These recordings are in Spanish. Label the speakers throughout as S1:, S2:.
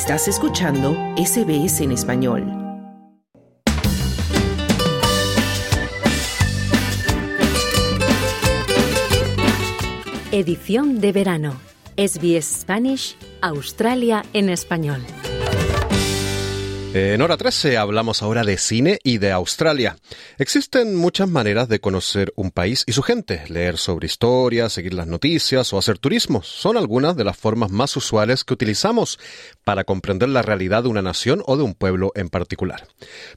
S1: Estás escuchando SBS en español.
S2: Edición de verano. SBS Spanish, Australia en español.
S3: En hora 13 hablamos ahora de cine y de Australia. Existen muchas maneras de conocer un país y su gente. Leer sobre historia, seguir las noticias o hacer turismo son algunas de las formas más usuales que utilizamos para comprender la realidad de una nación o de un pueblo en particular.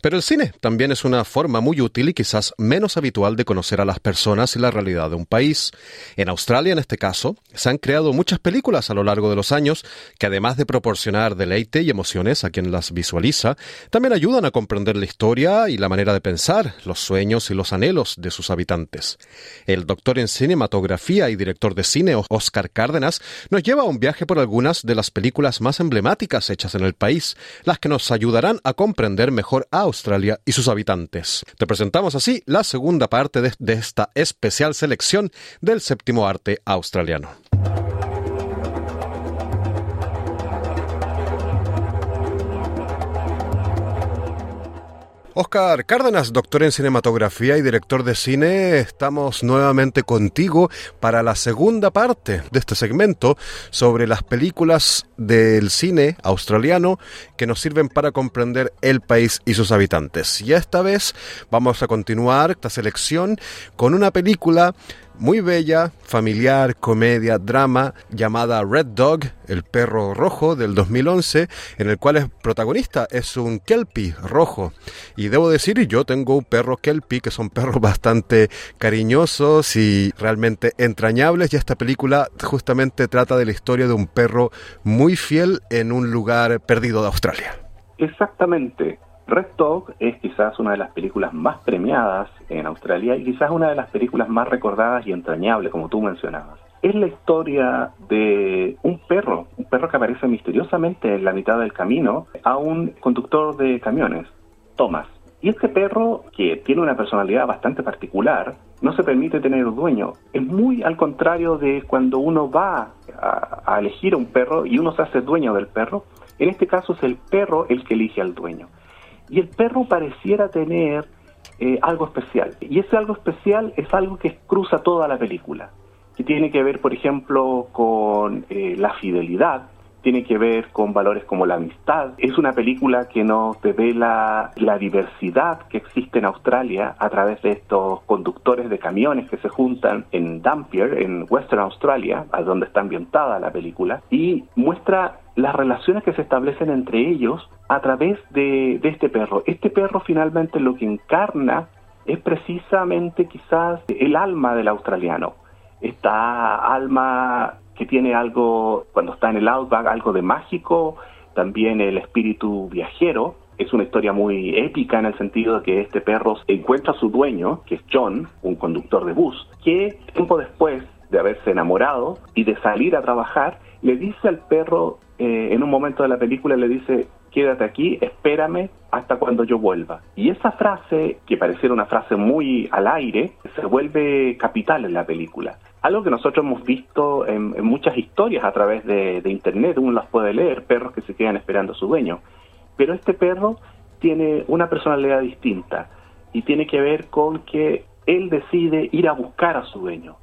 S3: Pero el cine también es una forma muy útil y quizás menos habitual de conocer a las personas y la realidad de un país. En Australia, en este caso, se han creado muchas películas a lo largo de los años que además de proporcionar deleite y emociones a quien las visualiza, también ayudan a comprender la historia y la manera de pensar, los sueños y los anhelos de sus habitantes. El doctor en cinematografía y director de cine Oscar Cárdenas nos lleva a un viaje por algunas de las películas más emblemáticas hechas en el país, las que nos ayudarán a comprender mejor a Australia y sus habitantes. Te presentamos así la segunda parte de, esta especial selección del séptimo arte australiano. Oscar Cárdenas, doctor en cinematografía y director de cine, estamos nuevamente contigo para la segunda parte de este segmento sobre las películas del cine australiano que nos sirven para comprender el país y sus habitantes. Y esta vez vamos a continuar esta selección con una película muy bella, familiar, comedia, drama, llamada Red Dog, el perro rojo del 2011, en el cual el protagonista es un Kelpie rojo. Y debo decir, yo tengo un perro Kelpie, que son perros bastante cariñosos y realmente entrañables, y esta película justamente trata de la historia de un perro muy fiel en un lugar perdido de Australia.
S4: Exactamente. Red Dog es quizás una de las películas más premiadas en Australia y quizás una de las películas más recordadas y entrañables, como tú mencionabas. Es la historia de un perro, un perro que aparece misteriosamente en la mitad del camino a un conductor de camiones, Thomas. Y este perro, que tiene una personalidad bastante particular, no se permite tener dueño. Es muy al contrario de cuando uno va a, a elegir a un perro y uno se hace dueño del perro. En este caso es el perro el que elige al dueño. Y el perro pareciera tener eh, algo especial. Y ese algo especial es algo que cruza toda la película, que tiene que ver, por ejemplo, con eh, la fidelidad, tiene que ver con valores como la amistad. Es una película que nos revela la diversidad que existe en Australia a través de estos conductores de camiones que se juntan en Dampier, en Western Australia, a donde está ambientada la película, y muestra las relaciones que se establecen entre ellos a través de, de este perro. Este perro finalmente lo que encarna es precisamente quizás el alma del australiano. Esta alma que tiene algo, cuando está en el outback, algo de mágico, también el espíritu viajero. Es una historia muy épica en el sentido de que este perro encuentra a su dueño, que es John, un conductor de bus, que tiempo después de haberse enamorado y de salir a trabajar, le dice al perro, eh, en un momento de la película, le dice, quédate aquí, espérame hasta cuando yo vuelva. Y esa frase, que pareciera una frase muy al aire, se vuelve capital en la película. Algo que nosotros hemos visto en, muchas historias a través de, Internet, uno las puede leer, perros que se quedan esperando a su dueño. Pero este perro tiene una personalidad distinta y tiene que ver con que él decide ir a buscar a su dueño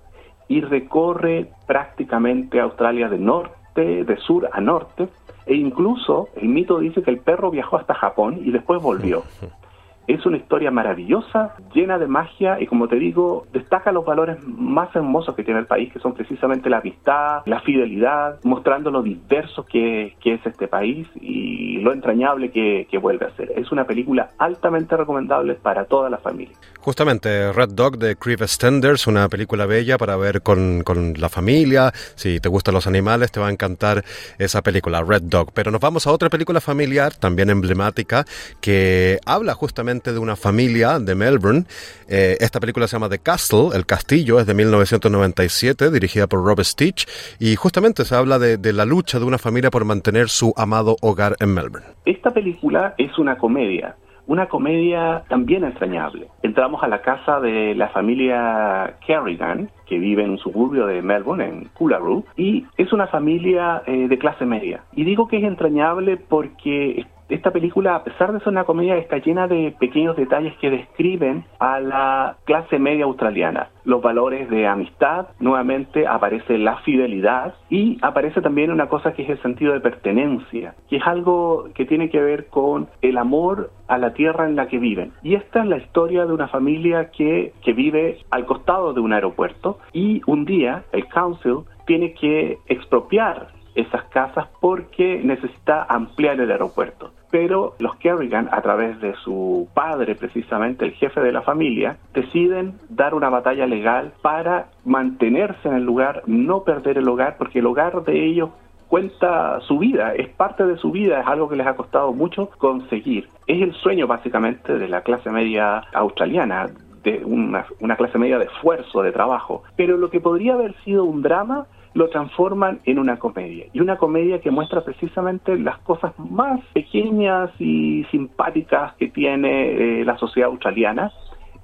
S4: y recorre prácticamente Australia de norte, de sur a norte, e incluso el mito dice que el perro viajó hasta Japón y después volvió. Es una historia maravillosa, llena de magia y como te digo, destaca los valores más hermosos que tiene el país, que son precisamente la amistad, la fidelidad, mostrando lo diverso que, es este país y lo entrañable que, vuelve a ser. Es una película altamente recomendable para toda la familia.
S3: Justamente, Red Dog de Creve Stenders, una película bella para ver con, con la familia. Si te gustan los animales, te va a encantar esa película, Red Dog. Pero nos vamos a otra película familiar, también emblemática, que habla justamente de una familia de Melbourne. Eh, esta película se llama The Castle, El Castillo, es de 1997, dirigida por Robert Stitch, y justamente se habla de, de la lucha de una familia por mantener su amado hogar en Melbourne.
S4: Esta película es una comedia una comedia también entrañable. Entramos a la casa de la familia Kerrigan, que vive en un suburbio de Melbourne, en Coolaroo, y es una familia eh, de clase media. Y digo que es entrañable porque esta película, a pesar de ser una comedia, está llena de pequeños detalles que describen a la clase media australiana. Los valores de amistad, nuevamente aparece la fidelidad y aparece también una cosa que es el sentido de pertenencia, que es algo que tiene que ver con el amor a la tierra en la que viven. Y esta es la historia de una familia que, que vive al costado de un aeropuerto y un día el council tiene que expropiar esas casas porque necesita ampliar el aeropuerto pero los Kerrigan, a través de su padre, precisamente el jefe de la familia, deciden dar una batalla legal para mantenerse en el lugar, no perder el hogar, porque el hogar de ellos cuenta su vida, es parte de su vida, es algo que les ha costado mucho conseguir. Es el sueño básicamente de la clase media australiana, de una, una clase media de esfuerzo, de trabajo. Pero lo que podría haber sido un drama lo transforman en una comedia. Y una comedia que muestra precisamente las cosas más pequeñas y simpáticas que tiene eh, la sociedad australiana,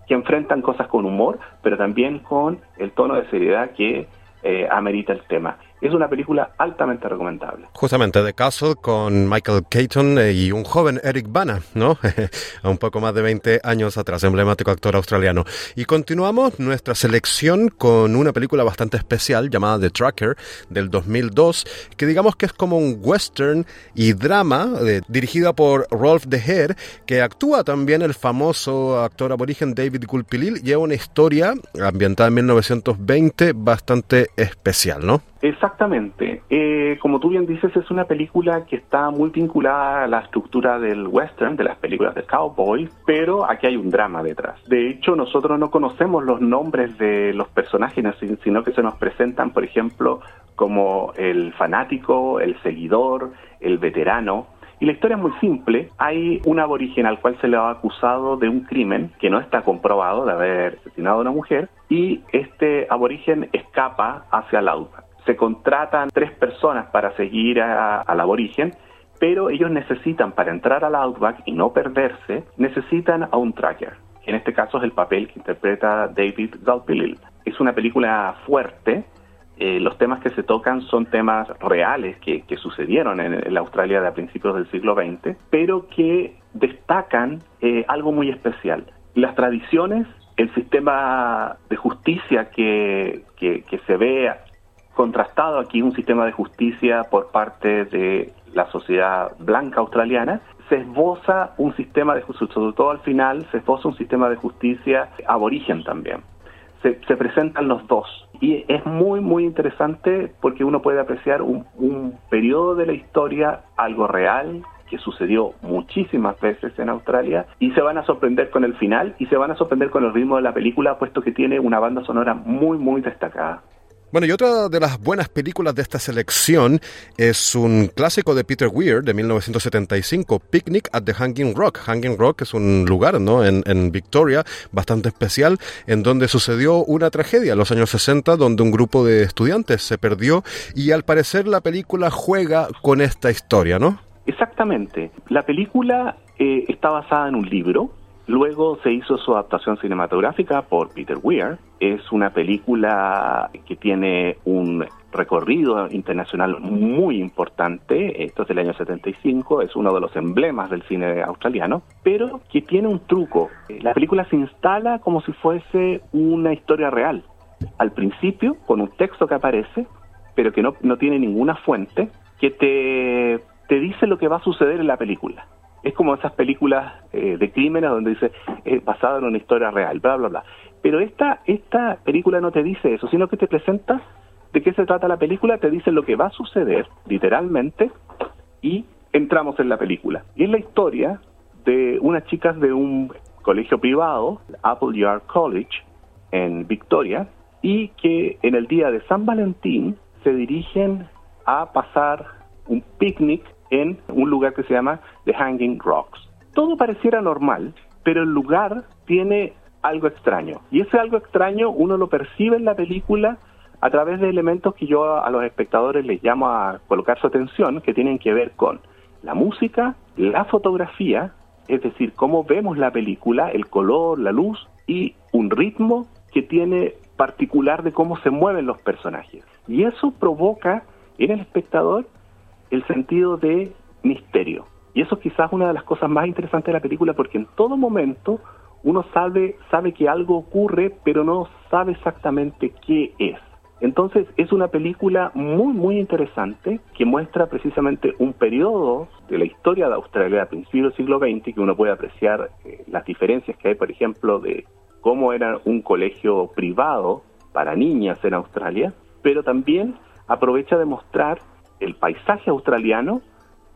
S4: que enfrentan cosas con humor, pero también con el tono de seriedad que eh, amerita el tema. Es una película altamente recomendable.
S3: Justamente The Castle con Michael Keaton eh, y un joven Eric Bana, ¿no? un poco más de 20 años atrás, emblemático actor australiano. Y continuamos nuestra selección con una película bastante especial llamada The Tracker del 2002, que digamos que es como un western y drama eh, dirigida por Rolf de Heer, que actúa también el famoso actor aborigen David Gulpilil. Lleva una historia ambientada en 1920 bastante especial, ¿no?
S4: Exactamente. Eh, como tú bien dices, es una película que está muy vinculada a la estructura del western, de las películas de cowboy, pero aquí hay un drama detrás. De hecho, nosotros no conocemos los nombres de los personajes, sino que se nos presentan, por ejemplo, como el fanático, el seguidor, el veterano. Y la historia es muy simple. Hay un aborigen al cual se le ha acusado de un crimen que no está comprobado de haber asesinado a una mujer y este aborigen escapa hacia la Outback se contratan tres personas para seguir al aborigen, pero ellos necesitan, para entrar al Outback y no perderse, necesitan a un tracker. En este caso es el papel que interpreta David Galpilil. Es una película fuerte, eh, los temas que se tocan son temas reales que, sucedieron en, la Australia de a principios del siglo XX, pero que destacan eh, algo muy especial. Las tradiciones, el sistema de justicia que, que, que se ve contrastado aquí un sistema de justicia por parte de la sociedad blanca australiana, se esboza un sistema de justicia, sobre todo al final, se esboza un sistema de justicia aborigen también. Se, se presentan los dos y es muy, muy interesante porque uno puede apreciar un, un periodo de la historia, algo real, que sucedió muchísimas veces en Australia y se van a sorprender con el final y se van a sorprender con el ritmo de la película puesto que tiene una banda sonora muy muy destacada.
S3: Bueno, y otra de las buenas películas de esta selección es un clásico de Peter Weir de 1975, Picnic at the Hanging Rock. Hanging Rock es un lugar, ¿no? En, en Victoria, bastante especial, en donde sucedió una tragedia en los años 60, donde un grupo de estudiantes se perdió y al parecer la película juega con esta historia, ¿no?
S4: Exactamente. La película eh, está basada en un libro Luego se hizo su adaptación cinematográfica por Peter Weir. Es una película que tiene un recorrido internacional muy importante, esto es del año 75, es uno de los emblemas del cine australiano, pero que tiene un truco. La película se instala como si fuese una historia real. Al principio, con un texto que aparece, pero que no, no tiene ninguna fuente, que te, te dice lo que va a suceder en la película es como esas películas eh, de crímenes donde dice es basado en una historia real, bla, bla, bla. Pero esta, esta película no te dice eso, sino que te presenta de qué se trata la película, te dice lo que va a suceder, literalmente, y entramos en la película. Y es la historia de unas chicas de un colegio privado, Apple Yard College, en Victoria, y que en el día de San Valentín se dirigen a pasar un picnic en un lugar que se llama The Hanging Rocks. Todo pareciera normal, pero el lugar tiene algo extraño. Y ese algo extraño uno lo percibe en la película a través de elementos que yo a los espectadores les llamo a colocar su atención, que tienen que ver con la música, la fotografía es decir, cómo vemos la película, el color, la luz y un ritmo que tiene particular de cómo se mueven los personajes. Y eso provoca en el espectador el sentido de misterio. Y eso quizás una de las cosas más interesantes de la película porque en todo momento uno sabe, sabe que algo ocurre, pero no sabe exactamente qué es. Entonces es una película muy, muy interesante que muestra precisamente un periodo de la historia de Australia a principios del siglo XX que uno puede apreciar eh, las diferencias que hay, por ejemplo, de cómo era un colegio privado para niñas en Australia, pero también aprovecha de mostrar el paisaje australiano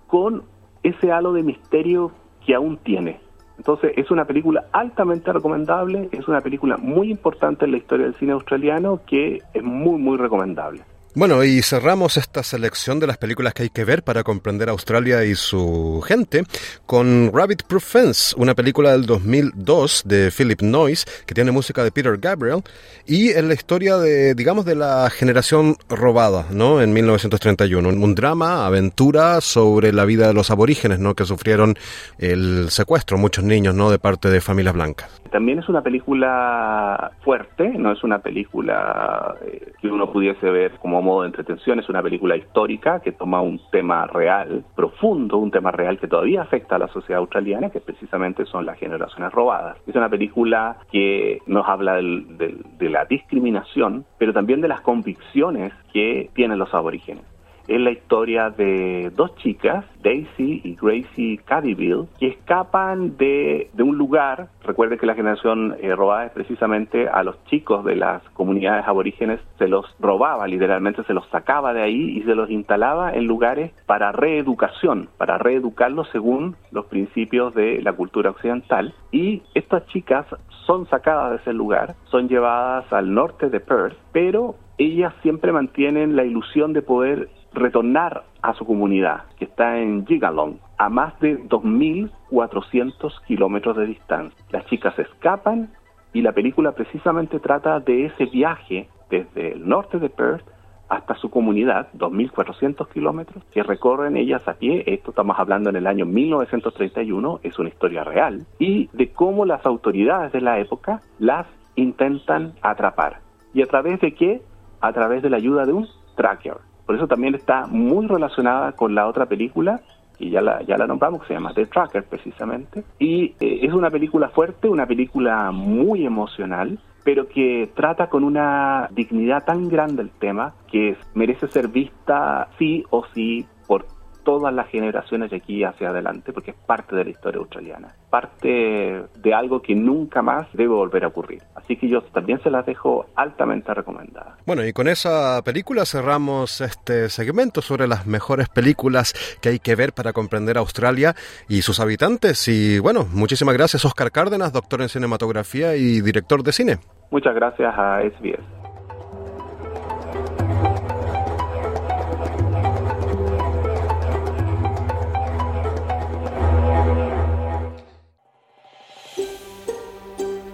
S4: con ese halo de misterio que aún tiene. Entonces es una película altamente recomendable, es una película muy importante en la historia del cine australiano que es muy muy recomendable.
S3: Bueno, y cerramos esta selección de las películas que hay que ver para comprender Australia y su gente con Rabbit Proof Fence, una película del 2002 de Philip Noyce que tiene música de Peter Gabriel y es la historia de, digamos, de la generación robada, ¿no? En 1931, un drama, aventura sobre la vida de los aborígenes, ¿no? Que sufrieron el secuestro, muchos niños, ¿no? De parte de familias blancas.
S4: También es una película fuerte, no es una película eh, que uno pudiese ver como modo de entretención, es una película histórica que toma un tema real, profundo, un tema real que todavía afecta a la sociedad australiana, que precisamente son las generaciones robadas. Es una película que nos habla de la discriminación, pero también de las convicciones que tienen los aborígenes es la historia de dos chicas, Daisy y Gracie Caddyville, que escapan de, de un lugar. Recuerde que la generación eh, robada es precisamente a los chicos de las comunidades aborígenes, se los robaba, literalmente se los sacaba de ahí y se los instalaba en lugares para reeducación, para reeducarlos según los principios de la cultura occidental. Y estas chicas son sacadas de ese lugar, son llevadas al norte de Perth, pero ellas siempre mantienen la ilusión de poder retornar a su comunidad, que está en Gigalong, a más de 2.400 kilómetros de distancia. Las chicas escapan y la película precisamente trata de ese viaje desde el norte de Perth hasta su comunidad, 2.400 kilómetros, que recorren ellas a pie, esto estamos hablando en el año 1931, es una historia real, y de cómo las autoridades de la época las intentan atrapar. ¿Y a través de qué? A través de la ayuda de un tracker. Por eso también está muy relacionada con la otra película, y ya la, ya la nombramos, que se llama The Tracker precisamente. Y eh, es una película fuerte, una película muy emocional, pero que trata con una dignidad tan grande el tema que merece ser vista sí o sí por todas las generaciones de aquí hacia adelante, porque es parte de la historia australiana, parte de algo que nunca más debe volver a ocurrir. Así que yo también se las dejo altamente recomendadas.
S3: Bueno, y con esa película cerramos este segmento sobre las mejores películas que hay que ver para comprender Australia y sus habitantes. Y bueno, muchísimas gracias Oscar Cárdenas, doctor en cinematografía y director de cine.
S4: Muchas gracias a SBS.